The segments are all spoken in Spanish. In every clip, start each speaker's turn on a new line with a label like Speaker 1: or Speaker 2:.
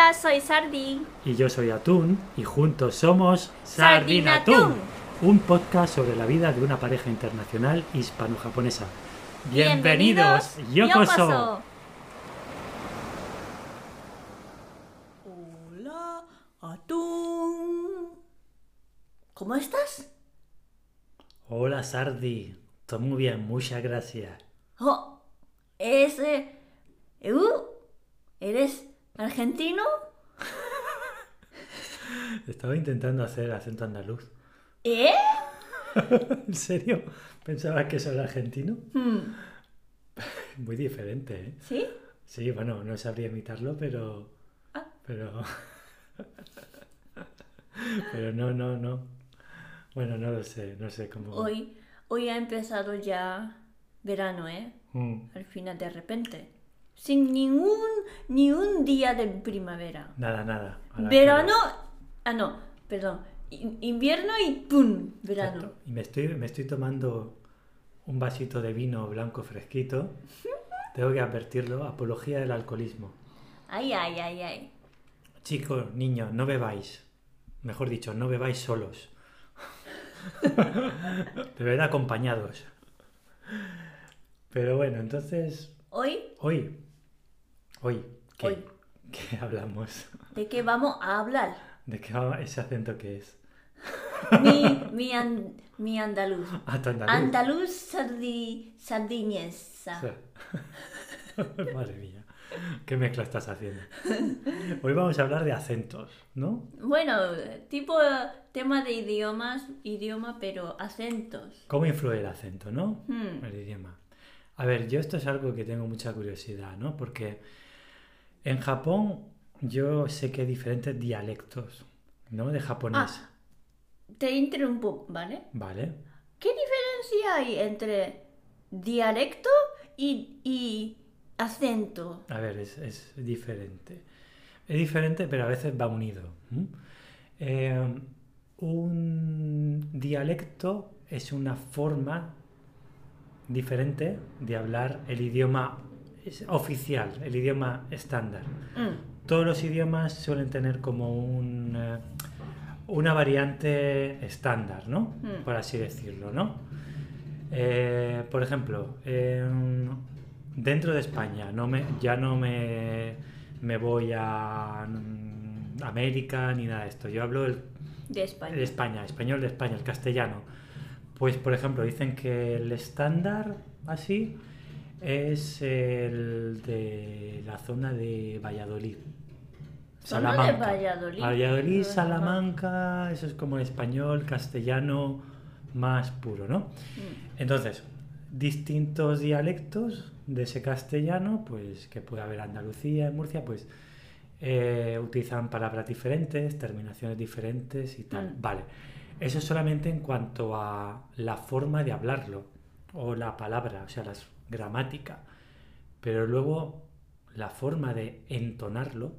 Speaker 1: Hola, soy Sardi.
Speaker 2: Y yo soy Atún y juntos somos
Speaker 1: Sardinatún,
Speaker 2: un podcast sobre la vida de una pareja internacional hispano-japonesa.
Speaker 1: Bienvenidos,
Speaker 2: Yokoso.
Speaker 3: Hola, Atún. ¿Cómo estás?
Speaker 2: Hola Sardi, todo muy bien, muchas gracias.
Speaker 3: Oh, ese... Uh, ¿Eres argentino?
Speaker 2: Estaba intentando hacer acento andaluz.
Speaker 3: ¿Eh?
Speaker 2: ¿En serio? ¿Pensabas que eso era argentino?
Speaker 3: Hmm,
Speaker 2: Muy diferente, ¿eh?
Speaker 3: ¿Sí?
Speaker 2: Sí, bueno, no sabría imitarlo, pero...
Speaker 3: Ah.
Speaker 2: Pero... pero no, no, no. Bueno, no lo sé, no sé cómo...
Speaker 3: Hoy, hoy ha empezado ya verano, ¿eh?
Speaker 2: Mm,
Speaker 3: Al final de repente. Sin ningún, ni un día de primavera.
Speaker 2: Nada, nada.
Speaker 3: Verano... Ah, no, perdón. In- Invierno y ¡pum! Verano.
Speaker 2: Exacto. Y me estoy, me estoy tomando un vasito de vino blanco fresquito. Tengo que advertirlo, apología del alcoholismo.
Speaker 3: Ay, ay, ay, ay.
Speaker 2: Chicos, niños, no bebáis. Mejor dicho, no bebáis solos. Bebed acompañados. Pero bueno, entonces,
Speaker 3: Hoy,
Speaker 2: hoy, hoy, ¿qué,
Speaker 3: Hoy.
Speaker 2: qué hablamos?
Speaker 3: ¿de qué vamos a hablar?
Speaker 2: ¿De qué va ese acento que es?
Speaker 3: Mi, mi, an- mi andaluz.
Speaker 2: Ah, tu andaluz.
Speaker 3: Andaluz sardi, sardiñesa.
Speaker 2: Madre mía, qué mezcla estás haciendo. Hoy vamos a hablar de acentos, ¿no?
Speaker 3: Bueno, tipo tema de idiomas, idioma, pero acentos.
Speaker 2: ¿Cómo influye el acento, no?
Speaker 3: Hmm.
Speaker 2: El idioma. A ver, yo esto es algo que tengo mucha curiosidad, ¿no? Porque en Japón yo sé que hay diferentes dialectos, ¿no? De japonés.
Speaker 3: Ah. Te interrumpo, ¿vale?
Speaker 2: Vale.
Speaker 3: ¿Qué diferencia hay entre dialecto y, y acento?
Speaker 2: A ver, es, es diferente. Es diferente, pero a veces va unido. Eh, un dialecto es una forma diferente de hablar el idioma es- oficial, el idioma estándar.
Speaker 3: Mm,
Speaker 2: Todos los idiomas suelen tener como un, eh, una variante estándar, ¿no?
Speaker 3: Mm.
Speaker 2: Por así decirlo, ¿no? Eh, por ejemplo, en- dentro de España, no me, ya no me, me voy a mm, América ni nada de esto. Yo hablo el,
Speaker 3: de España.
Speaker 2: de España, español de España, el castellano. Pues, por ejemplo, dicen que el estándar, así, es el de la zona de Valladolid.
Speaker 3: Zona de Valladolid.
Speaker 2: Valladolid. Salamanca, eso es como el español, castellano más puro, ¿no?
Speaker 3: Mm,
Speaker 2: Entonces, distintos dialectos de ese castellano, pues que puede haber Andalucía, en Murcia, pues eh, utilizan palabras diferentes, terminaciones diferentes y tal.
Speaker 3: Mm.
Speaker 2: Vale, eso es solamente en cuanto a la forma de hablarlo o la palabra, o sea, la gramática. Pero luego la forma de entonarlo,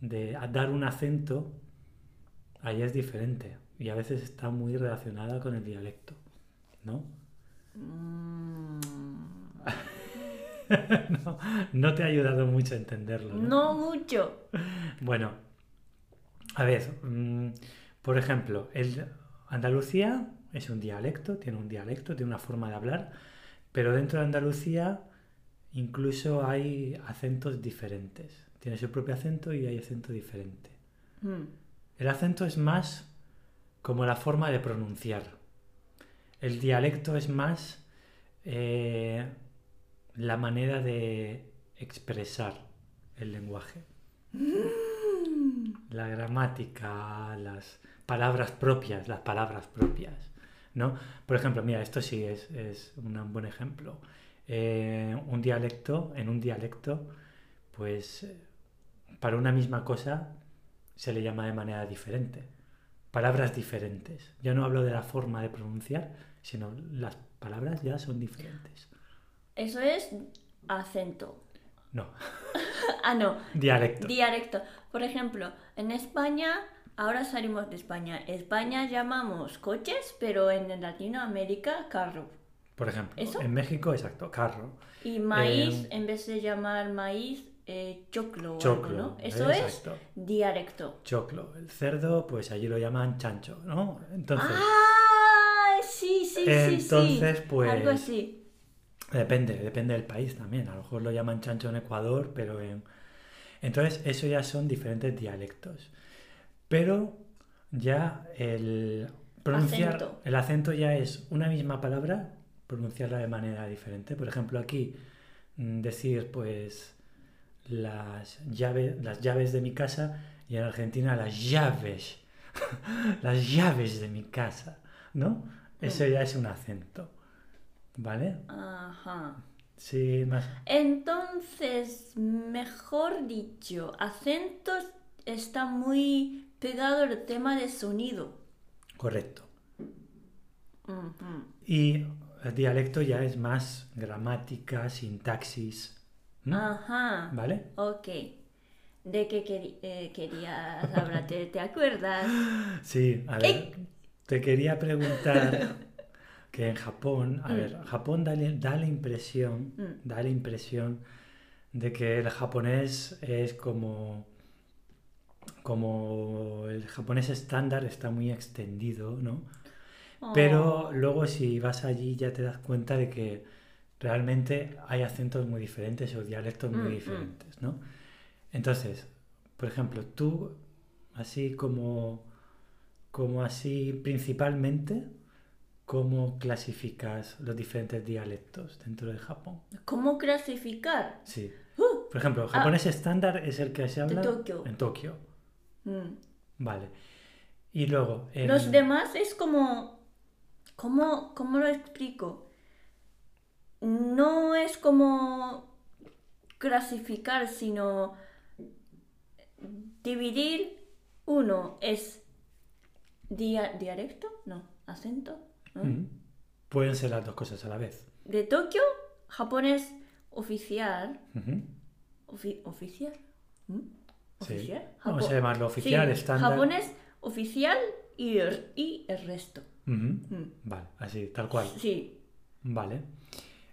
Speaker 2: de dar un acento, ahí es diferente y a veces está muy relacionada con el dialecto, ¿no?
Speaker 3: mm.
Speaker 2: no, no te ha ayudado mucho a entenderlo. ¿no?
Speaker 3: No mucho.
Speaker 2: Bueno, a ver, mm, por ejemplo, el Andalucía es un dialecto, tiene un dialecto, tiene una forma de hablar, pero dentro de Andalucía incluso hay acentos diferentes. Tiene su propio acento y hay acento diferente.
Speaker 3: Mm,
Speaker 2: El acento es más como la forma de pronunciar. El dialecto es más eh, la manera de expresar el lenguaje. La gramática, las palabras propias, las palabras propias. ¿No? Por ejemplo, mira, esto sí es, es un buen ejemplo. Eh, un dialecto, en un dialecto, pues para una misma cosa se le llama de manera diferente. Palabras diferentes. Ya no hablo de la forma de pronunciar, sino las palabras ya son diferentes.
Speaker 3: Eso es acento.
Speaker 2: No,
Speaker 3: Ah, no.
Speaker 2: dialecto.
Speaker 3: Dialecto. Por ejemplo, en España, ahora salimos de España. España llamamos coches, pero en Latinoamérica carro.
Speaker 2: Por ejemplo,
Speaker 3: ¿Eso?
Speaker 2: en México, exacto, carro.
Speaker 3: Y maíz,
Speaker 2: Eh,
Speaker 3: en vez de llamar maíz, eh, choclo algo,
Speaker 2: Choclo.
Speaker 3: ¿no? Eso
Speaker 2: exacto.
Speaker 3: es dialecto.
Speaker 2: Choclo. El cerdo, pues allí lo llaman chancho, ¿no? Entonces,
Speaker 3: ¡Ah! Sí, sí, sí, sí.
Speaker 2: Entonces, pues,
Speaker 3: Algo así.
Speaker 2: depende, depende del país también. A lo mejor lo llaman chancho en Ecuador, pero en... Entonces, eso ya son diferentes dialectos. Pero ya el pronunciar,
Speaker 3: Acento.
Speaker 2: el acento ya es una misma palabra, pronunciarla de manera diferente. Por ejemplo, aquí mm, decir, pues, las llaves, las llaves de mi casa y en Argentina las llaves, las llaves de mi casa, ¿no? Eso ya es un acento, ¿vale?
Speaker 3: Ajá.
Speaker 2: Sí, más.
Speaker 3: Entonces, mejor dicho, acentos está muy pegado al tema de sonido.
Speaker 2: Correcto. Y el dialecto ya es más gramática, sintaxis.
Speaker 3: Ajá.
Speaker 2: ¿vale?
Speaker 3: Ok. ¿De qué eh, querías hablar? ¿Te, te acuerdas?
Speaker 2: Sí, a ver, te quería preguntar que en Japón, a
Speaker 3: Mm.
Speaker 2: ver, Japón da, la- da la impresión,
Speaker 3: Mm.
Speaker 2: da la impresión de que el japonés es como, como el japonés estándar está muy extendido, ¿no? Pero
Speaker 3: Oh.
Speaker 2: luego si vas allí ya te das cuenta de que realmente hay acentos muy diferentes o dialectos muy
Speaker 3: Mm, mm.
Speaker 2: diferentes, ¿no? Entonces, por ejemplo, tú, así como, como así principalmente, ¿cómo clasificas los diferentes dialectos dentro de Japón?
Speaker 3: ¿Cómo clasificar?
Speaker 2: Sí.
Speaker 3: Uh,
Speaker 2: Por ejemplo, el japonés estándar es el que se habla
Speaker 3: Tokio.
Speaker 2: en Tokio.
Speaker 3: Mm.
Speaker 2: Vale. Y luego,
Speaker 3: Los demás es como... ¿Cómo, ¿Cómo lo explico? No es como clasificar, sino dividir. Uno es dia- dialecto, no, acento. ¿no?
Speaker 2: Mm. pueden ser las dos cosas a la vez.
Speaker 3: De Tokio, japonés oficial. Ofi- ¿Oficial? ¿Mm?
Speaker 2: Sí.
Speaker 3: ¿Oficial?
Speaker 2: Vamos
Speaker 3: Japo-
Speaker 2: a llamarlo oficial,
Speaker 3: Sí,
Speaker 2: estándar.
Speaker 3: Japonés oficial y el, y el resto. Mm.
Speaker 2: Vale, así, tal cual.
Speaker 3: Sí.
Speaker 2: Vale.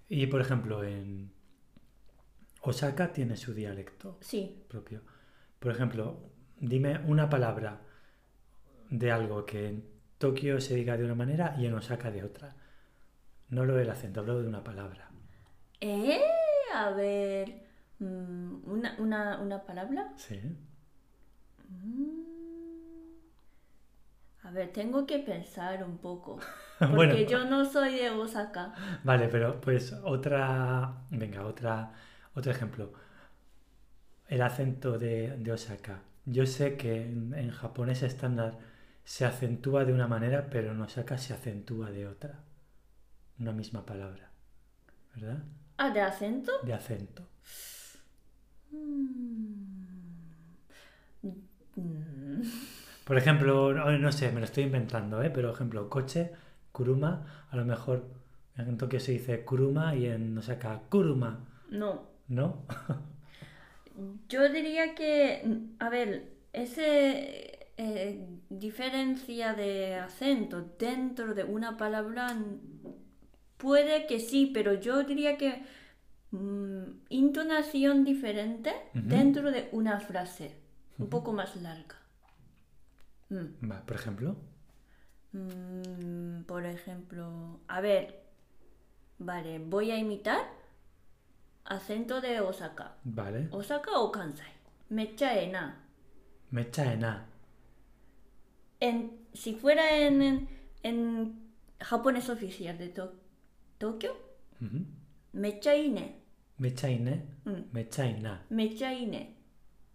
Speaker 2: Y por ejemplo, en Osaka tiene su dialecto
Speaker 3: Sí.
Speaker 2: propio. Por ejemplo, dime una palabra de algo que en Tokio se diga de una manera y en Osaka de otra. No lo del acento, hablo de una palabra.
Speaker 3: Eh, a ver. Mm, una, una, una palabra.
Speaker 2: Sí.
Speaker 3: Mm. A ver, tengo que pensar un poco. Porque
Speaker 2: Bueno.
Speaker 3: yo no soy de Osaka.
Speaker 2: Vale, pero pues otra. Venga, otra, otro ejemplo. El acento de, de Osaka. Yo sé que en, en japonés estándar se acentúa de una manera, pero en Osaka se acentúa de otra. Una misma palabra. ¿Verdad?
Speaker 3: Ah, de acento.
Speaker 2: De acento.
Speaker 3: Mm.
Speaker 2: Por ejemplo, no, no sé, me lo estoy inventando, ¿eh? Pero, por ejemplo, coche, kuruma, a lo mejor en Tokio se dice kuruma y en Osaka kuruma,
Speaker 3: No.
Speaker 2: ¿no?
Speaker 3: Yo diría que, a ver, ese eh, diferencia de acento dentro de una palabra puede que sí, pero yo diría que mm, intonación diferente dentro de una frase, un poco más larga. Mm.
Speaker 2: Va, por ejemplo.
Speaker 3: Mm, por ejemplo, a ver, vale, voy a imitar acento de Osaka.
Speaker 2: Vale.
Speaker 3: Osaka o Kansai. Mecha ena.
Speaker 2: Mecha ena.
Speaker 3: En, si fuera en, en, en japonés oficial de To- Tokio. Mecha ine. Mm.
Speaker 2: Mecha ina.
Speaker 3: Mecha ine.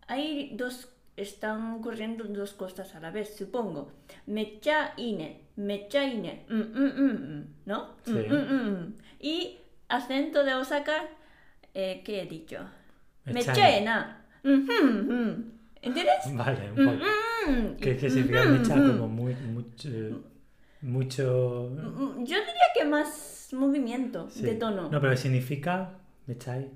Speaker 3: Hay dos, están ocurriendo dos cosas a la vez, supongo. Mecha ine. Mecha ine. Mm, mm, mm, mm, ¿No? Mm,
Speaker 2: Sí.
Speaker 3: mm, mm, mm. Y acento de Osaka, eh, ¿qué he dicho?
Speaker 2: Mecha
Speaker 3: Mecha
Speaker 2: ina.
Speaker 3: ena. Mhm. ¿Entiendes?
Speaker 2: Vale, un poco.
Speaker 3: Mm,
Speaker 2: ¿Qué, qué significa mecha? Como muy, mucho. Mucho.
Speaker 3: Mm, Yo diría que más movimiento
Speaker 2: sí.
Speaker 3: de tono.
Speaker 2: No, pero significa. Mechai.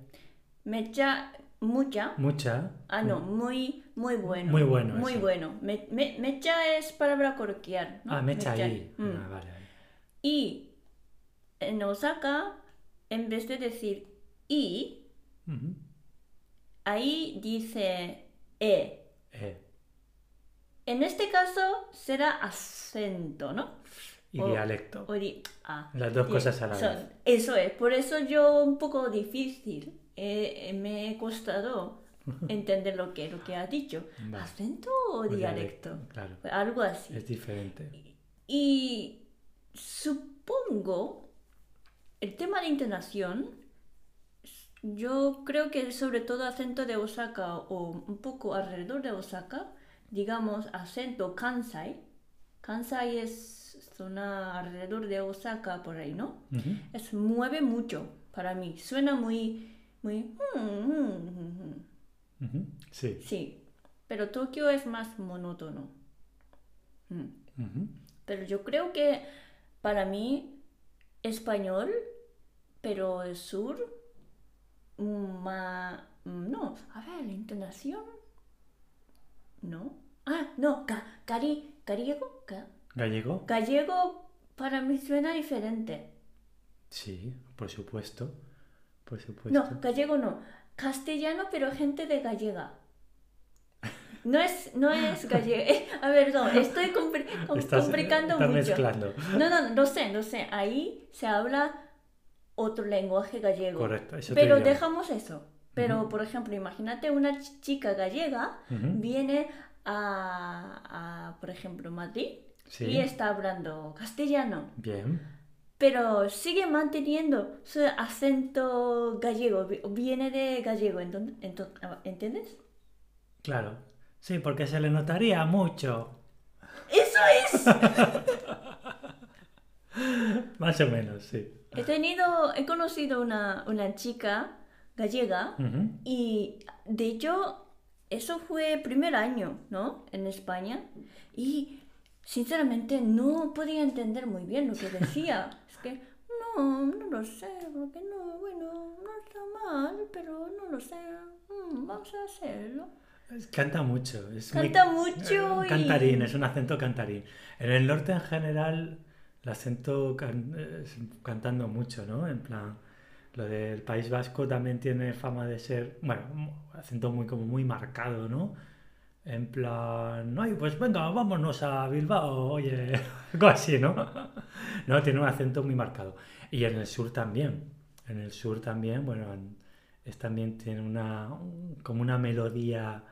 Speaker 3: Mecha, mucha.
Speaker 2: Mucha.
Speaker 3: Ah, no, muy, muy bueno.
Speaker 2: Muy bueno,
Speaker 3: Muy
Speaker 2: eso.
Speaker 3: bueno. Me- me- mecha es palabra coloquial. ¿no?
Speaker 2: Ah, mecha ahí.
Speaker 3: Mm.
Speaker 2: Ah, vale, vale.
Speaker 3: Y en Osaka, en vez de decir
Speaker 2: Ujú.
Speaker 3: ahí dice E.
Speaker 2: E.
Speaker 3: En este caso será acento, ¿no?
Speaker 2: Y
Speaker 3: O-
Speaker 2: dialecto.
Speaker 3: o di- ah.
Speaker 2: Las dos
Speaker 3: Sí,
Speaker 2: cosas a la
Speaker 3: son-
Speaker 2: vez.
Speaker 3: Eso es, por eso yo un poco difícil. eh, me he costado entender lo que, lo que ha dicho.
Speaker 2: Vale.
Speaker 3: ¿Acento o
Speaker 2: O
Speaker 3: dialecto?
Speaker 2: Claro.
Speaker 3: Algo así.
Speaker 2: Es diferente.
Speaker 3: Y supongo, el tema de intonación, yo creo que sobre todo acento de Osaka o un poco alrededor de Osaka, digamos acento Kansai. Kansai es zona alrededor de Osaka por ahí, ¿no? Es mueve mucho para mí. Suena muy, muy... mm, mm, mm.
Speaker 2: Sí.
Speaker 3: Sí, pero Tokio es más monótono. Mm. Pero yo creo que para mí español, pero el sur, más... No, a ver, la intonación. No. Ah, no, ga- gari- gallego. ga-
Speaker 2: ¿Gallego?
Speaker 3: Gallego para mí suena diferente.
Speaker 2: Sí, por supuesto. Por supuesto.
Speaker 3: No, gallego no. Castellano, pero gente de gallega. No es, no es gallego. A ver, no, estoy compli- com-
Speaker 2: Estás-
Speaker 3: complicando mucho.
Speaker 2: mezclando.
Speaker 3: No, no, no sé, no sé. Ahí se habla otro lenguaje gallego.
Speaker 2: Correcto, eso
Speaker 3: Pero dejamos eso. Pero, por ejemplo, imagínate una ch- chica gallega viene a, a, por ejemplo, Madrid
Speaker 2: Sí.
Speaker 3: y está hablando castellano,
Speaker 2: Bien.
Speaker 3: pero sigue manteniendo su acento gallego, vi- viene de gallego, entonces, ¿entiendes?
Speaker 2: Claro. Sí, porque se le notaría mucho.
Speaker 3: ¡Eso es!
Speaker 2: Más o menos, sí.
Speaker 3: He tenido, he conocido una, una chica gallega y de hecho eso fue primer año, ¿no? En España y sinceramente no podía entender muy bien lo que decía. es que no, no lo sé, porque no, bueno, no está mal, pero no lo sé. Mm, vamos a hacerlo.
Speaker 2: Canta mucho. Es muy-
Speaker 3: Canta mucho
Speaker 2: eh,
Speaker 3: y-
Speaker 2: Cantarín, es un acento cantarín. En el norte en general, el acento can- es cantando mucho, ¿no? En plan, lo del País Vasco también tiene fama de ser, bueno, un acento muy como muy marcado, ¿no? En plan, ay, pues venga, vámonos a Bilbao, oye, algo así, ¿no? No, tiene un acento muy marcado. Y en el sur también. En el sur también, bueno, en- es también tiene una un- como una melodía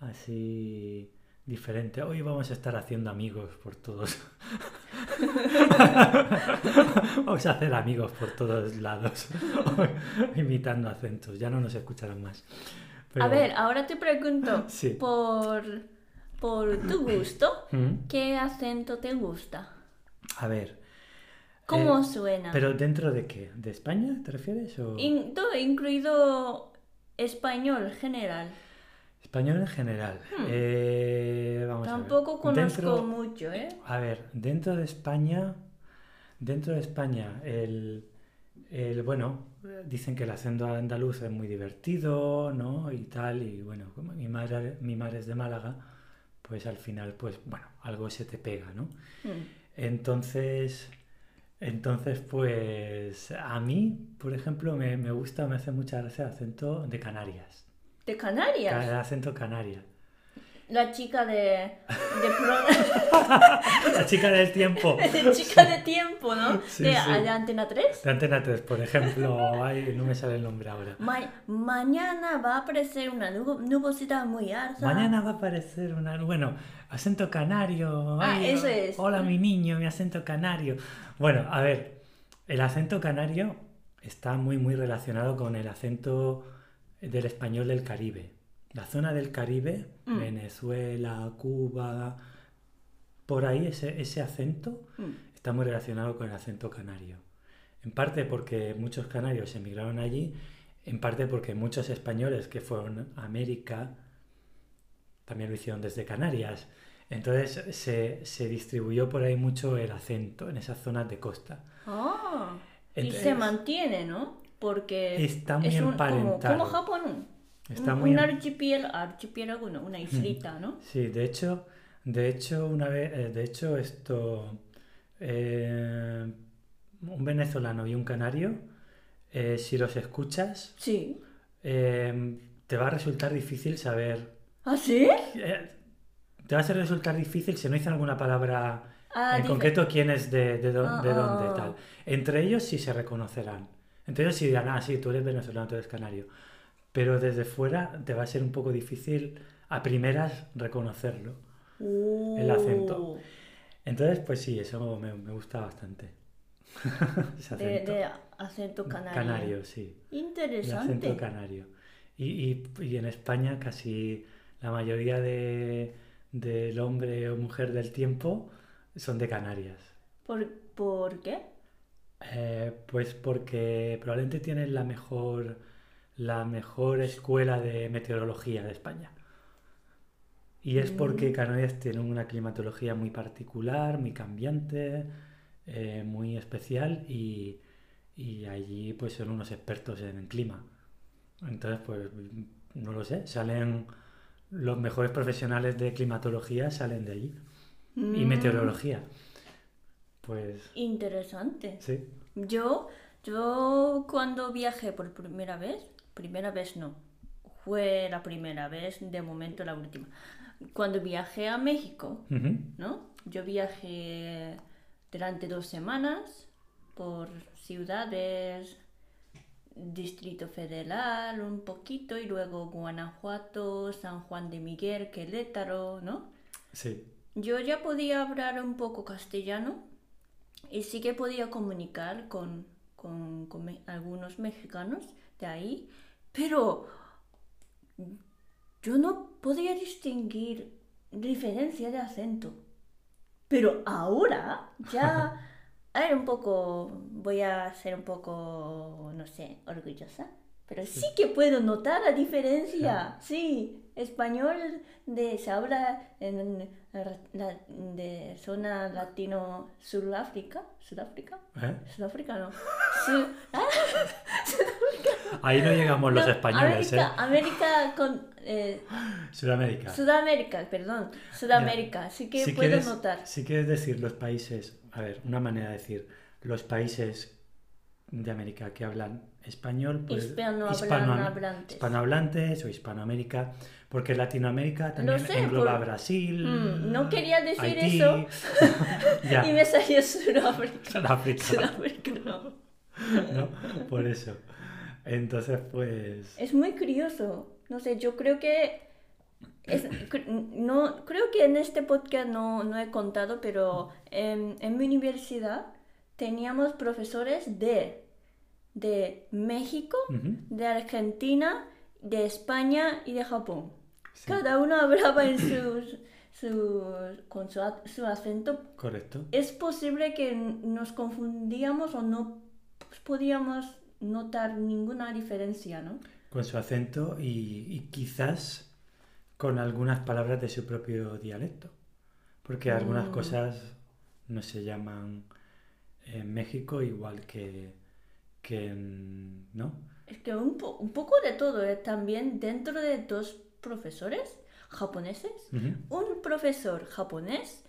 Speaker 2: así diferente. Hoy vamos a estar haciendo amigos por todos. vamos a hacer amigos por todos lados, imitando acentos. Ya no nos escucharán más. Pero-
Speaker 3: A ver, ahora te pregunto,
Speaker 2: Sí.
Speaker 3: por, por tu gusto,
Speaker 2: ¿Mm?
Speaker 3: ¿qué acento te gusta?
Speaker 2: A ver.
Speaker 3: ¿Cómo
Speaker 2: eh,
Speaker 3: suena?
Speaker 2: ¿Pero dentro de qué? ¿De España te refieres? O...
Speaker 3: In- todo incluido español general.
Speaker 2: Español en general. Eh, vamos a ver.
Speaker 3: Hmm. Tampoco conozco
Speaker 2: Dentro-
Speaker 3: mucho, ¿eh?
Speaker 2: A ver, dentro de España, dentro de España, el, el- bueno, dicen que el acento andaluz es muy divertido, ¿no? Y tal, y bueno, como mi madre, mi madre es de Málaga, pues al final, pues bueno, algo se te pega, ¿no?
Speaker 3: Mm.
Speaker 2: Entonces, entonces, pues a mí, por ejemplo, me, me gusta, me hace mucha gracia el acento de Canarias,
Speaker 3: De Canarias.
Speaker 2: el acento canaria.
Speaker 3: La chica de. de pro-
Speaker 2: La chica del tiempo.
Speaker 3: de chica de tiempo, ¿no?
Speaker 2: Sí,
Speaker 3: de,
Speaker 2: sí.
Speaker 3: de Antena 3.
Speaker 2: De Antena 3, por ejemplo, ay, no me sale el nombre ahora.
Speaker 3: Ma- mañana va a aparecer una nubo- nubosidad muy alta.
Speaker 2: Mañana va a aparecer una... Bueno, acento canario.
Speaker 3: Ah,
Speaker 2: ay,
Speaker 3: eso es.
Speaker 2: Hola, mi niño, mi acento canario. Bueno, a ver, el acento canario está muy, muy relacionado con el acento del español del Caribe. La zona del Caribe,
Speaker 3: Mm.
Speaker 2: Venezuela, Cuba, por ahí ese, ese acento
Speaker 3: Mm.
Speaker 2: está muy relacionado con el acento canario. En parte porque muchos canarios emigraron allí, en parte porque muchos españoles que fueron a América también lo hicieron desde Canarias. Entonces se, se distribuyó por ahí mucho el acento en esas zonas de costa.
Speaker 3: Ah, y se mantiene, ¿no? Porque
Speaker 2: Está muy
Speaker 3: es un, como,
Speaker 2: emparentado.
Speaker 3: como Japón.
Speaker 2: Está
Speaker 3: un,
Speaker 2: muy
Speaker 3: un
Speaker 2: em-
Speaker 3: archipiélago, archipiélago, no, una islita, ¿no?
Speaker 2: Sí, de hecho, de hecho, una vez, eh, de hecho, esto, eh, un venezolano y un canario, eh, si los escuchas,
Speaker 3: Sí.
Speaker 2: eh, te va a resultar difícil saber.
Speaker 3: ¿Ah, sí?
Speaker 2: te va a resultar difícil si no dicen alguna palabra
Speaker 3: Ah,
Speaker 2: en concreto quién es de, de, dó-
Speaker 3: Ah,
Speaker 2: de dónde,
Speaker 3: ah.
Speaker 2: tal. Entre ellos sí se reconocerán. Entre ellos sí dirán, ah, sí, tú eres venezolano, tú eres canario. Pero desde fuera te va a ser un poco difícil a primeras reconocerlo. el acento.
Speaker 3: Uh,
Speaker 2: Entonces, pues sí, eso me, me gusta bastante. Ese
Speaker 3: De,
Speaker 2: acento.
Speaker 3: de acento canario.
Speaker 2: Canario, sí. El
Speaker 3: Interesante.
Speaker 2: acento canario. Y, y- y en España casi la mayoría de, del hombre o mujer del tiempo son de Canarias.
Speaker 3: ¿Por, ¿Por qué?
Speaker 2: Eh, pues porque probablemente tienen la mejor, la mejor escuela de meteorología de España. Y es porque. Canarias tiene una climatología muy particular, muy cambiante, eh, muy especial y, y allí pues son unos expertos en el clima. Entonces pues no lo sé, salen los mejores profesionales de climatología salen de allí y
Speaker 3: Mm,
Speaker 2: meteorología. Pues
Speaker 3: Interesante.
Speaker 2: sí.
Speaker 3: Yo, yo cuando viajé por primera vez, primera vez no, fue la primera vez, de momento la última. Cuando viajé a México. ¿no? Yo viajé durante dos semanas por ciudades, Distrito Federal un poquito y luego Guanajuato, San Juan de Miguel, Querétaro, ¿no?
Speaker 2: Sí.
Speaker 3: Yo ya podía hablar un poco castellano y sí que podía comunicar con, con- con me- algunos mexicanos de ahí, pero yo no podía distinguir diferencia de acento. Pero ahora ya era un poco, voy a ser un poco, no sé, orgullosa, pero sí que puedo notar la diferencia. Sí, español de, se habla en la- de zona latino Sudáfrica, Sudáfrica,
Speaker 2: ¿Eh?
Speaker 3: Sudáfrica no, ah,
Speaker 2: Ahí no llegamos los
Speaker 3: no,
Speaker 2: españoles,
Speaker 3: América,
Speaker 2: ¿eh?
Speaker 3: América con eh,
Speaker 2: Sudamérica.
Speaker 3: Sudamérica, perdón, Sudamérica, sí que
Speaker 2: si
Speaker 3: puedo
Speaker 2: quieres,
Speaker 3: notar.
Speaker 2: Si quieres decir los países, a ver, una manera de decir los países de América que hablan español, pues
Speaker 3: Hispanohablantes.
Speaker 2: hispanohablantes o Hispanoamérica, porque Latinoamérica también
Speaker 3: sé,
Speaker 2: engloba
Speaker 3: por-
Speaker 2: Brasil,
Speaker 3: Mm, no quería decir
Speaker 2: Haití,
Speaker 3: eso. Y me salió Sudáfrica.
Speaker 2: Sudáfrica,
Speaker 3: Sudáfrica no.
Speaker 2: ¿no? Por eso. Entonces, pues...
Speaker 3: Es muy curioso. No sé, yo creo que. es- no, creo que en este podcast no, no he contado, pero en, en mi universidad teníamos profesores de, de México, de Argentina, de España y de Japón.
Speaker 2: sí,
Speaker 3: Cada uno hablaba en sus, sus- con su, su acento.
Speaker 2: correcto.
Speaker 3: Es posible que nos confundíamos o no podíamos notar ninguna diferencia, ¿no?
Speaker 2: Con su acento y, y quizás con algunas palabras de su propio dialecto. Porque algunas
Speaker 3: Mm.
Speaker 2: cosas no se llaman en México igual que, que en... ¿No?
Speaker 3: Es que un, po- un poco de todo, ¿eh? También dentro de dos profesores japoneses, un profesor japonés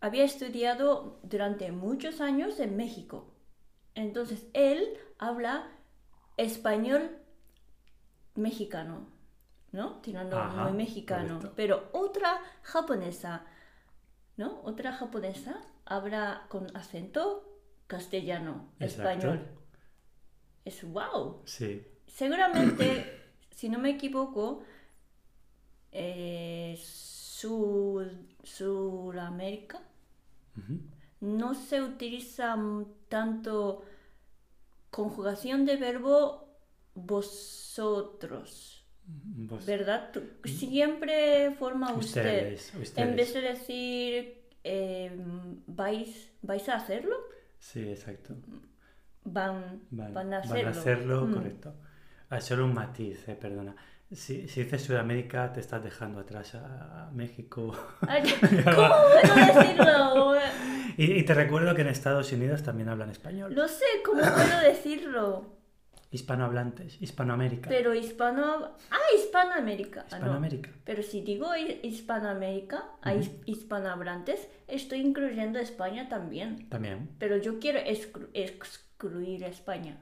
Speaker 3: había estudiado durante muchos años en México. Entonces él habla español mexicano, ¿no? Tirando muy mexicano.
Speaker 2: correcto.
Speaker 3: Pero otra japonesa, ¿no? Otra japonesa habla con acento castellano,
Speaker 2: Exacto.
Speaker 3: español. Es wow.
Speaker 2: Sí.
Speaker 3: Seguramente, si no me equivoco, eh, Sud- Sudamérica no se utiliza tanto conjugación de verbo vosotros,
Speaker 2: Vos-
Speaker 3: ¿verdad? Tú- Siempre forma usted.
Speaker 2: ustedes,
Speaker 3: En
Speaker 2: ustedes.
Speaker 3: vez de decir eh, vais, vais a hacerlo,
Speaker 2: Sí, exacto.
Speaker 3: van,
Speaker 2: Van,
Speaker 3: van a
Speaker 2: van
Speaker 3: hacerlo.
Speaker 2: a hacerlo,
Speaker 3: Mm.
Speaker 2: correcto. Ah, solo un matiz, eh, perdona. Si, si dices Sudamérica, te estás dejando atrás a, México.
Speaker 3: ¿Cómo puedo decirlo?
Speaker 2: Y, y te recuerdo que en Estados Unidos también hablan español.
Speaker 3: No sé cómo puedo decirlo,
Speaker 2: Hispanohablantes, Hispanoamérica.
Speaker 3: pero hispano... Ah, Hispanoamérica. Ah, no.
Speaker 2: Hispanoamérica.
Speaker 3: Pero si digo hi- Hispanoamérica, a his- hispanohablantes, estoy incluyendo España también.
Speaker 2: También.
Speaker 3: Pero yo quiero exclu- excluir España.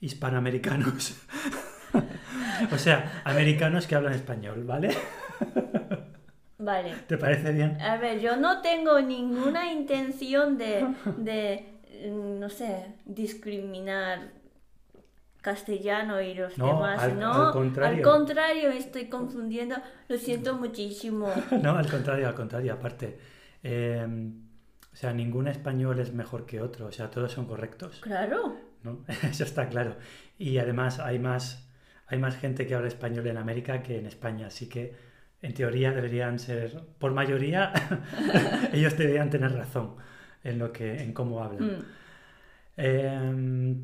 Speaker 2: Hispanoamericanos. O sea, americanos que hablan español, ¿vale?
Speaker 3: Vale.
Speaker 2: ¿Te parece bien?
Speaker 3: A ver, yo no tengo ninguna intención de, de mm, no sé, discriminar castellano y los
Speaker 2: No,
Speaker 3: demás,
Speaker 2: al-
Speaker 3: ¿no?
Speaker 2: al contrario.
Speaker 3: Al contrario, estoy confundiendo. Lo siento muchísimo.
Speaker 2: No, al contrario, al contrario, aparte. eh, o sea, ningún español es mejor que otro, o sea, todos son correctos,
Speaker 3: Claro.
Speaker 2: ¿no? Eso está claro. Y además hay más, hay más gente que habla español en América que en España, así que en teoría deberían ser, por mayoría, ellos deberían tener razón en lo que, en cómo hablan.
Speaker 3: Mm.
Speaker 2: Eh,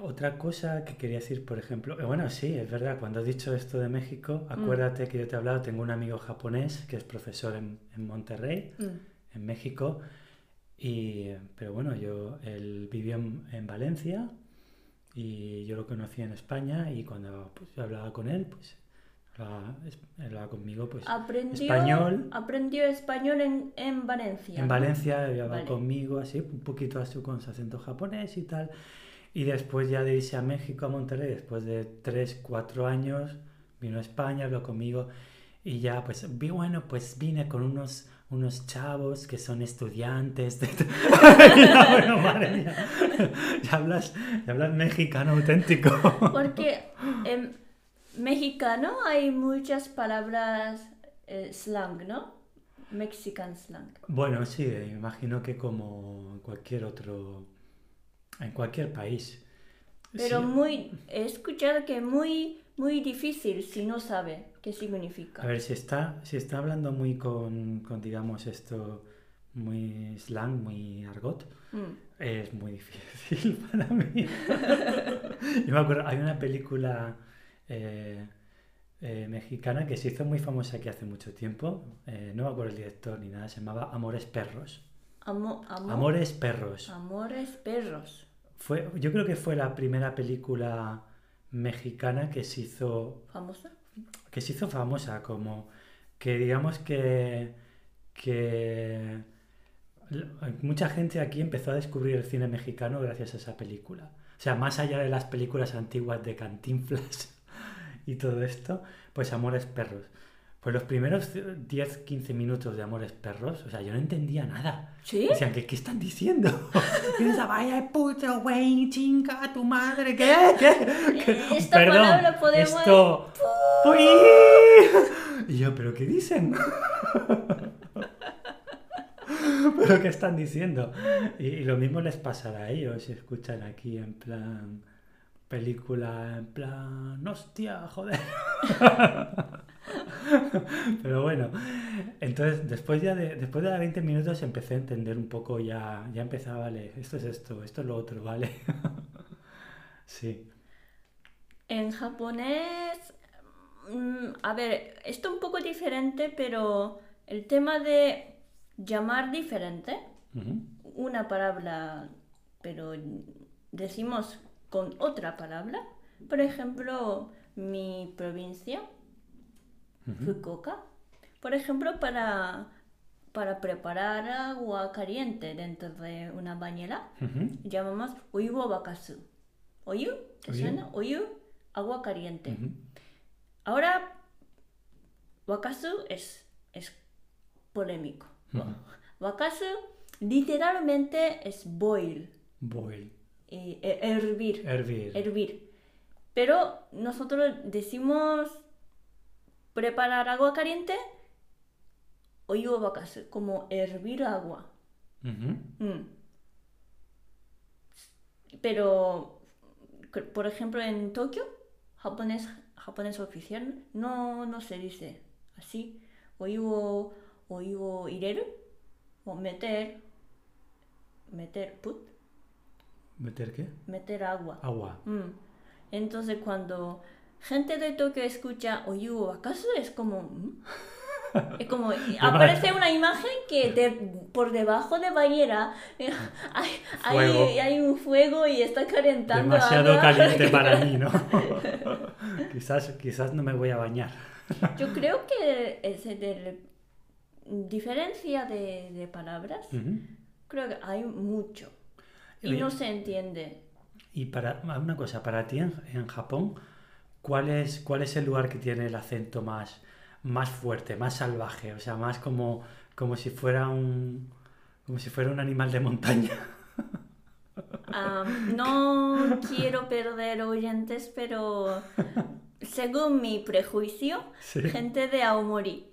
Speaker 2: otra cosa que quería decir, por ejemplo, eh, bueno, sí, es verdad, cuando has dicho esto de México, acuérdate que yo te he hablado, tengo un amigo japonés que es profesor en, en Monterrey,
Speaker 3: Mm.
Speaker 2: en México, y, pero bueno, yo, él vivió en, en Valencia y yo lo conocí en España y cuando pues, hablaba con él, pues hablaba, hablaba conmigo, pues
Speaker 3: Aprendió
Speaker 2: español.
Speaker 3: aprendió español en, en Valencia.
Speaker 2: En. Valencia hablaba
Speaker 3: Vale.
Speaker 2: conmigo así, un poquito así con su acento japonés y tal. Y después ya de irse a México, a Monterrey, después de 3, 4 años, vino a España, habló conmigo y ya pues, bueno, pues vine con unos, unos chavos que son estudiantes. De... ya, bueno, madre mía, ya hablas, ya hablas mexicano auténtico.
Speaker 3: Porque en mexicano hay muchas palabras eh, slang, ¿no? Mexican slang.
Speaker 2: Bueno, sí, me imagino que como en cualquier otro, en cualquier país.
Speaker 3: Pero
Speaker 2: Sí.
Speaker 3: muy, he escuchado que muy, muy difícil si no sabe qué significa.
Speaker 2: A ver, si está, si está hablando muy con, con, digamos, esto, muy slang, muy argot,
Speaker 3: Mm.
Speaker 2: es muy difícil para mí. Yo me acuerdo, hay una película eh, eh, mexicana que se hizo muy famosa aquí hace mucho tiempo, eh, no me acuerdo el director ni nada, se llamaba Amores Perros.
Speaker 3: Amo- amo-
Speaker 2: Amores Perros.
Speaker 3: Amores perros.
Speaker 2: Fue, yo creo que fue la primera película mexicana que se hizo
Speaker 3: ¿Famosa?
Speaker 2: que se hizo famosa, como que digamos que, que mucha gente aquí empezó a descubrir el cine mexicano gracias a esa película. O sea, más allá de las películas antiguas de Cantinflas y todo esto, pues Amores Perros. Pues los primeros 10-15 minutos de Amores Perros, o sea, yo no entendía nada.
Speaker 3: ¿Sí?
Speaker 2: Decían, ¿qué, qué están diciendo? ¿Qué es vaya de puto, güey, chinga, tu madre? ¿Qué? ¿Qué? ¿Qué?
Speaker 3: Esta palabra podemos-
Speaker 2: Esto... ¡Uy! Y yo, ¿pero qué dicen? ¿Pero qué están diciendo? Y, y lo mismo les pasará a ellos si escuchan aquí en plan... Película en plan... ¡Hostia, joder! Pero bueno, entonces después ya de, después de 20 minutos empecé a entender un poco ya, ya empezaba, vale, esto es esto, esto es lo otro, ¿vale? Sí.
Speaker 3: En japonés, mm, a ver, esto un poco diferente, pero el tema de llamar diferente, una palabra, pero decimos con otra palabra. Por ejemplo, mi provincia, Fukuoka. Por ejemplo, para, para preparar agua caliente dentro de una bañera, llamamos oyu o bakasu. ¿Oyu? ¿Te suena? Oyu, agua caliente. Ahora, wakasu es, es polémico. Wakasu literalmente es boil,
Speaker 2: Boil,
Speaker 3: eh, eh, hervir,
Speaker 2: hervir.
Speaker 3: hervir. Pero nosotros decimos preparar agua caliente, o wakasu, como hervir agua. Mm. Pero, por ejemplo, en Tokio, japonés, japonés oficial, no, no se dice así. Oyu o, oyu o ireru, o meter, meter, put,
Speaker 2: ¿Meter qué?
Speaker 3: meter agua.
Speaker 2: Agua.
Speaker 3: Mm. Entonces, cuando gente de Tokio escucha oyu acaso es como. Es como. aparece una imagen que de- por debajo de bañera eh, hay, hay, hay un fuego y está calentando
Speaker 2: Demasiado
Speaker 3: agua.
Speaker 2: caliente para mí, ¿no? quizás, quizás no me voy a bañar.
Speaker 3: Yo creo que es de diferencia de, de palabras,
Speaker 2: Ujú.
Speaker 3: creo que hay mucho. Y
Speaker 2: Oye.
Speaker 3: no se entiende.
Speaker 2: Y para una cosa, para ti en, en Japón, ¿cuál es, ¿cuál es el lugar que tiene el acento más, más fuerte, más salvaje? O sea, más como, como si fuera un. como si fuera un animal de montaña.
Speaker 3: No quiero perder oyentes, pero según mi prejuicio,
Speaker 2: Sí.
Speaker 3: gente de Aomori.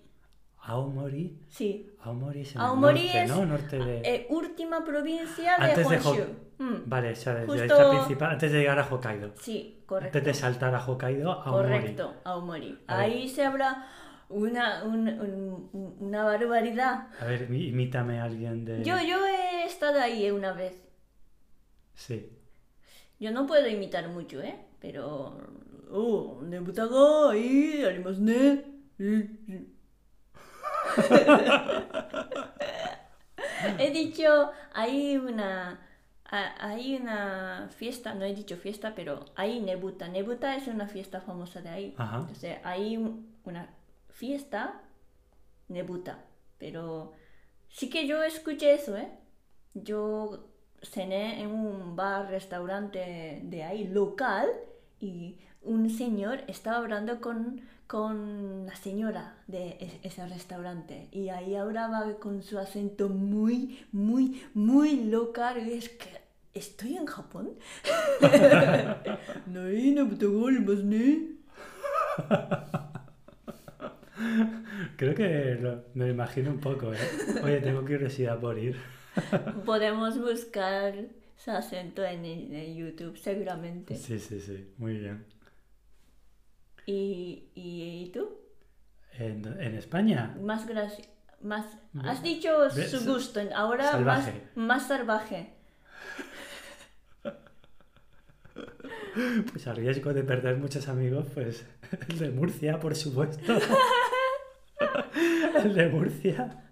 Speaker 2: Aomori.
Speaker 3: Sí.
Speaker 2: Aomori es en
Speaker 3: Aomori
Speaker 2: norte,
Speaker 3: es
Speaker 2: ¿no? Norte de.
Speaker 3: eh, última provincia de
Speaker 2: Antes
Speaker 3: Honshu. Mm,
Speaker 2: Vale, esa es la
Speaker 3: Justo-
Speaker 2: principal, antes de llegar a Hokkaido.
Speaker 3: Sí, correcto.
Speaker 2: Antes de saltar a Hokkaido, Aomori.
Speaker 3: Correcto, Aomori.
Speaker 2: A ver.
Speaker 3: Ahí se habla una, un- un- una barbaridad.
Speaker 2: A ver, imítame a alguien de.
Speaker 3: Yo, yo he estado ahí una vez.
Speaker 2: Sí.
Speaker 3: Yo no puedo imitar mucho, ¿eh? Pero... Oh, ga ahí, arimasu ne. He dicho, hay una... ha- Hay una fiesta, no he dicho fiesta, pero hay Nebuta. Nebuta es una fiesta famosa de ahí.
Speaker 2: Ajá.
Speaker 3: Entonces, hay un- una fiesta Nebuta. Pero sí que yo escuché eso, ¿eh? Yo cené en un bar, restaurante de ahí, local, y un señor estaba hablando con, con la señora de e- ese restaurante. Y ahí hablaba con su acento muy, muy, muy local. Y es que, ¿estoy en Japón? No.
Speaker 2: Creo que lo- me lo imagino un poco, ¿eh? Oye, tengo curiosidad por ir.
Speaker 3: Podemos buscar su acento en, en YouTube, seguramente.
Speaker 2: Sí, sí, sí. Muy bien.
Speaker 3: ¿Y, y, y tú?
Speaker 2: ¿En, en España?
Speaker 3: Más gracia. Más, has dicho su gusto, ahora más,
Speaker 2: salvaje.
Speaker 3: más salvaje.
Speaker 2: Pues a riesgo de perder muchos amigos, pues el de Murcia, por supuesto. El de Murcia.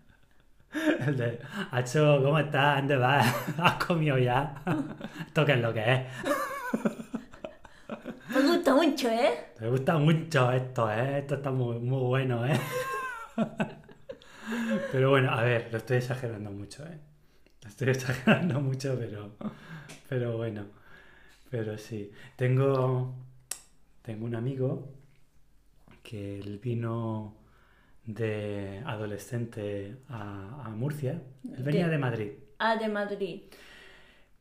Speaker 2: El de, Hacho, ¿cómo estás? ¿Dónde vas? ¿Has comido ya? ¿Esto qué es lo que es?
Speaker 3: Me gusta mucho, ¿eh?
Speaker 2: Me gusta mucho esto, ¿eh? Esto está muy, muy bueno, ¿eh? Pero bueno, a ver, lo estoy exagerando mucho, ¿eh? Lo estoy exagerando mucho, pero, pero bueno. Pero sí. Tengo, tengo un amigo que él vino de adolescente a, a Murcia. Él venía
Speaker 3: De-
Speaker 2: de Madrid.
Speaker 3: Ah, de Madrid.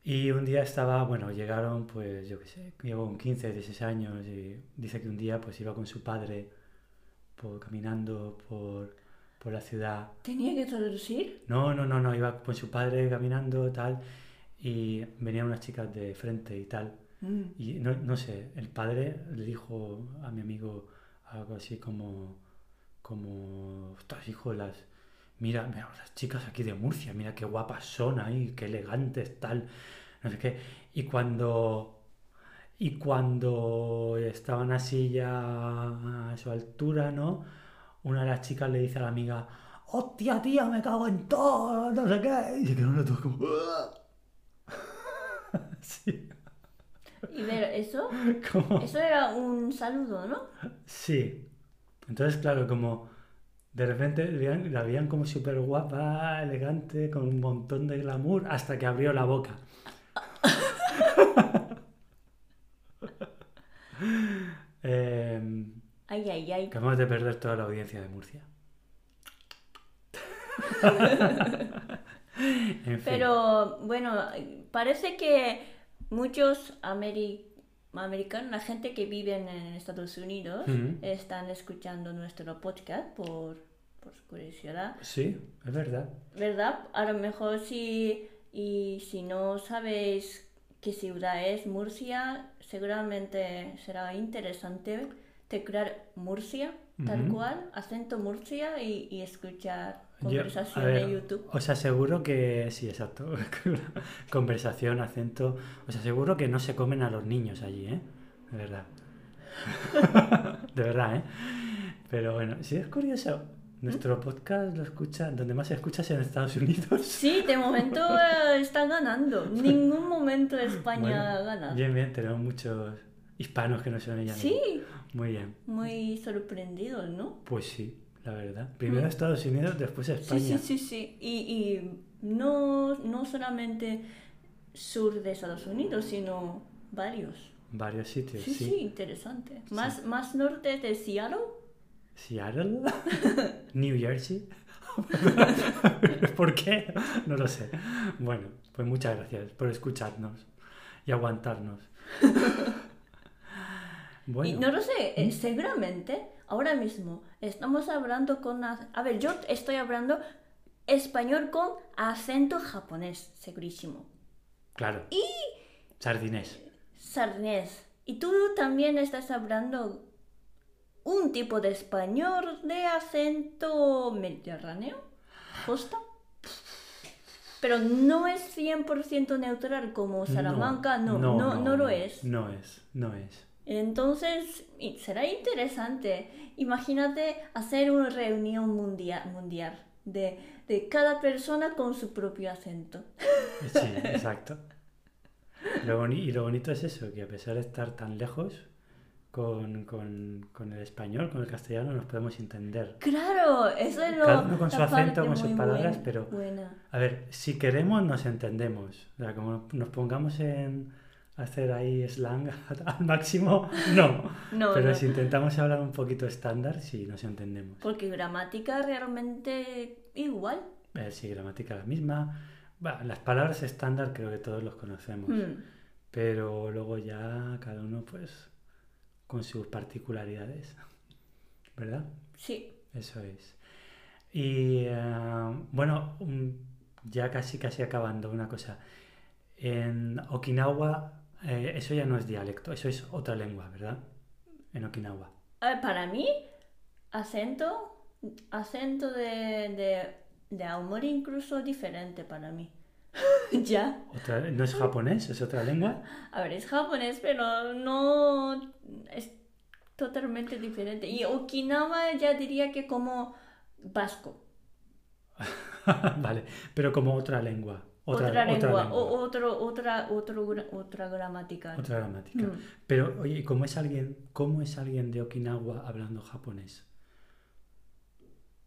Speaker 2: Y un día estaba, bueno, llegaron, pues yo qué sé, llegó con 15, 16 años y dice que un día pues iba con su padre por, caminando por, por la ciudad.
Speaker 3: ¿Tenía que traducir?
Speaker 2: No, no, no, no, iba con su padre caminando tal y venían unas chicas de frente y tal.
Speaker 3: Mm.
Speaker 2: Y no, no sé, el padre le dijo a mi amigo algo así como, como, ostras, hijo, las, mira, mira, las chicas aquí de Murcia, mira qué guapas son ahí, qué elegantes, tal, no sé qué. Y cuando, y cuando estaban así ya a su altura, ¿no? Una de las chicas le dice a la amiga, hostia, tía, me cago en todo, no sé qué. Y se quedó los dos como, sí,
Speaker 3: Y ver, eso,
Speaker 2: como...
Speaker 3: eso era un saludo, ¿no?
Speaker 2: Sí. Entonces, claro, como de repente la veían como súper guapa, elegante, con un montón de glamour, hasta que abrió la boca. Em,
Speaker 3: Ay, ay, ay.
Speaker 2: acabamos de perder toda la audiencia de Murcia. En fin.
Speaker 3: Pero bueno, parece que muchos ameri- americanos, la gente que vive en Estados Unidos,
Speaker 2: Ujú.
Speaker 3: están escuchando nuestro podcast por, por curiosidad.
Speaker 2: Sí, es verdad.
Speaker 3: ¿Verdad? A lo mejor si, y si no sabéis qué ciudad es Murcia, seguramente será interesante teclear Murcia, tal cual, acento Murcia y, y escuchar
Speaker 2: Yo-
Speaker 3: conversación
Speaker 2: ver,
Speaker 3: en YouTube.
Speaker 2: Os aseguro que sí, exacto. Conversación, acento. Os aseguro que no se comen a los niños allí, ¿eh? De verdad. De verdad, ¿eh? Pero bueno, sí es curioso. Nuestro podcast lo escuchan, donde más se escucha es en Estados Unidos.
Speaker 3: Sí, de momento eh, está ganando. Ningún momento España
Speaker 2: Bueno,
Speaker 3: ganado.
Speaker 2: Bien, bien, tenemos muchos hispanos que no son ella.
Speaker 3: Sí,
Speaker 2: Muy bien.
Speaker 3: muy sorprendidos, ¿no?
Speaker 2: Pues sí, la verdad. Primero Estados Unidos, después
Speaker 3: Sí,
Speaker 2: España.
Speaker 3: sí, sí, sí. Y, y no, no solamente sur de Estados Unidos, sino varios.
Speaker 2: varios sitios,
Speaker 3: Sí,
Speaker 2: sí.
Speaker 3: sí, interesante. Más, más norte de Seattle.
Speaker 2: Seattle, New Jersey. ¿Por qué? No lo sé. Bueno, pues muchas gracias por escucharnos y aguantarnos. Bueno,
Speaker 3: Y no lo sé, eh, seguramente ahora mismo estamos hablando con... a ver, yo estoy hablando español con acento japonés, segurísimo.
Speaker 2: claro. Sardinés.
Speaker 3: Sardinés. Y tú también estás hablando un tipo de español de acento mediterráneo, costa. Pero no es 100% neutral como Salamanca, no, no, no, lo es.
Speaker 2: No es, no es.
Speaker 3: Entonces, será interesante. Imagínate hacer una reunión mundial, mundial de, de cada persona con su propio acento.
Speaker 2: Sí, exacto. Lo y lo bonito es eso, que a pesar de estar tan lejos, con, con- con el español, con el castellano, nos podemos entender.
Speaker 3: Claro, eso es lo
Speaker 2: Cada uno con su acento, con sus palabras,
Speaker 3: buen-
Speaker 2: pero-
Speaker 3: buena.
Speaker 2: A ver, si queremos, nos entendemos. O sea, como nos pongamos en hacer ahí slang al máximo, no.
Speaker 3: No,
Speaker 2: Pero
Speaker 3: no,
Speaker 2: si intentamos hablar un poquito estándar, sí, nos entendemos.
Speaker 3: porque gramática realmente igual.
Speaker 2: Eh, sí, gramática la misma. Las palabras estándar creo que todos los conocemos.
Speaker 3: Hmm.
Speaker 2: Pero luego ya cada uno pues con sus particularidades. ¿Verdad?
Speaker 3: Sí,
Speaker 2: Eso es. Y eh, bueno, ya casi casi acabando una cosa. En Okinawa eh, eso ya no es dialecto, eso es otra lengua, ¿verdad? En Okinawa.
Speaker 3: Para mí, acento, acento de, de, de Aomori incluso diferente para mí. ya.
Speaker 2: Otra- ¿No es japonés? ¿Es otra lengua?
Speaker 3: A ver, es japonés, pero no es totalmente diferente. Y Okinawa ya diría que como vasco.
Speaker 2: vale, pero como otra lengua.
Speaker 3: Otra,
Speaker 2: Otra,
Speaker 3: lengua,
Speaker 2: otra lengua.
Speaker 3: o- otro, otra, otro, otra gramática.
Speaker 2: Otra gramática.
Speaker 3: Mm.
Speaker 2: Pero, oye, ¿y ¿cómo es alguien, cómo es alguien de Okinawa hablando japonés?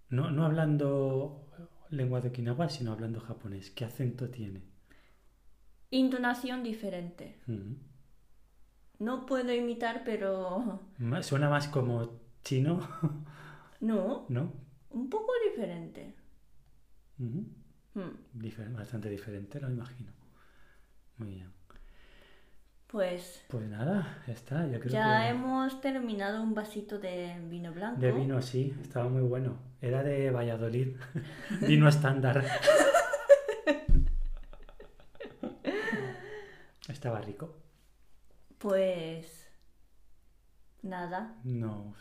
Speaker 2: No, no hablando lengua de Okinawa, sino hablando japonés. ¿Qué acento tiene?
Speaker 3: Intonación diferente.
Speaker 2: Mm.
Speaker 3: No puedo imitar, pero
Speaker 2: Suena más como chino,
Speaker 3: no,
Speaker 2: ¿no?
Speaker 3: un poco diferente. Hmm.
Speaker 2: Difer- bastante diferente, lo imagino. Muy bien.
Speaker 3: Pues
Speaker 2: Pues nada, ya está. Yo creo
Speaker 3: ya
Speaker 2: que
Speaker 3: hemos terminado un vasito de vino blanco.
Speaker 2: de vino sí, estaba muy bueno. Era de Valladolid, vino estándar. Estaba rico.
Speaker 3: Pues nada.
Speaker 2: No,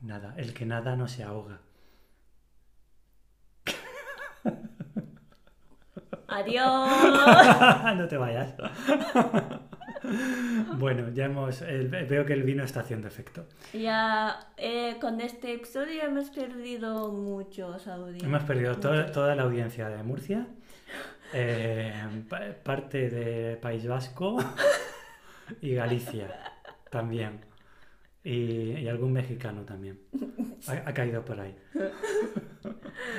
Speaker 2: nada. El que nada no se ahoga.
Speaker 3: Adiós.
Speaker 2: no te vayas. bueno, ya hemos. veo que el vino está haciendo efecto.
Speaker 3: ya eh, con este episodio hemos perdido muchos audios.
Speaker 2: Hemos perdido to- toda la audiencia de Murcia, eh, pa- parte de País Vasco y Galicia también. Y, y algún mexicano también. Ha, ha caído por ahí.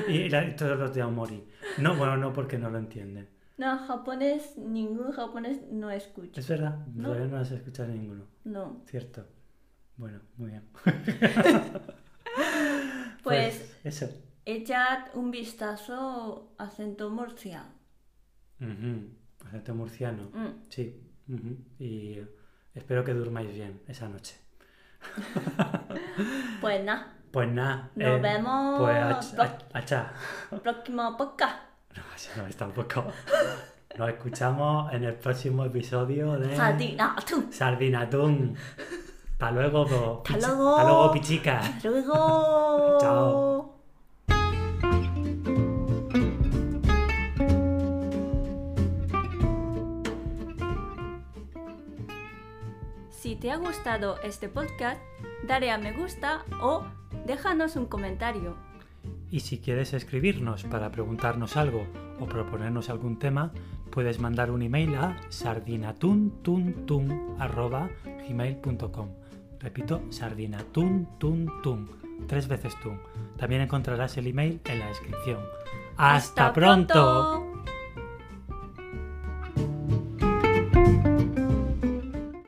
Speaker 2: y la- todos los de Aomori. No, bueno, no porque no lo entienden.
Speaker 3: No, japonés, ningún japonés no escucha.
Speaker 2: Es verdad,
Speaker 3: No.
Speaker 2: todavía no has escuchado ninguno.
Speaker 3: No.
Speaker 2: Cierto. Bueno, muy bien.
Speaker 3: Pues
Speaker 2: eso.
Speaker 3: echad un vistazo a acento Murcia.
Speaker 2: Ujú. Acento murciano.
Speaker 3: Mm.
Speaker 2: Sí. Y espero que durmáis bien esa noche.
Speaker 3: Pues nada,
Speaker 2: Pues nada.
Speaker 3: Nos
Speaker 2: eh,
Speaker 3: vemos
Speaker 2: Pues achá.
Speaker 3: próximo podcast.
Speaker 2: No, así no es tampoco. Nos escuchamos en el próximo episodio de
Speaker 3: Sardinatu.
Speaker 2: Sardinatún. Hasta luego,
Speaker 3: Hasta luego.
Speaker 2: Hasta luego, pichica.
Speaker 3: Hasta luego.
Speaker 2: Chao.
Speaker 3: Si te ha gustado este podcast, dale a me gusta o déjanos un comentario.
Speaker 2: Y si quieres escribirnos para preguntarnos algo o proponernos algún tema, puedes mandar un email a sardinatuntun@gmail.com. Repito, sardinatuntun, tres veces tun. También encontrarás el email en la descripción. ¡Hasta,
Speaker 3: pronto!